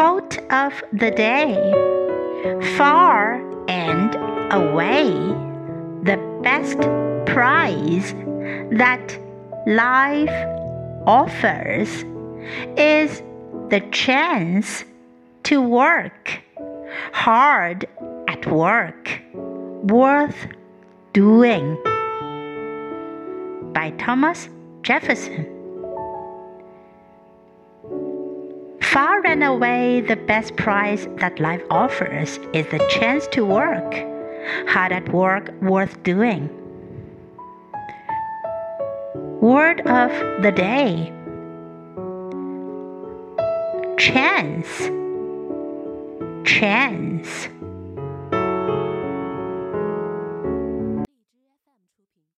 Quote of the day Far and away, the best prize that life offers is the chance to work hard at work worth doing by Thomas Jefferson. Far and away, the best prize that life offers is the chance to work. Hard at work worth doing. Word of the day. Chance. Chance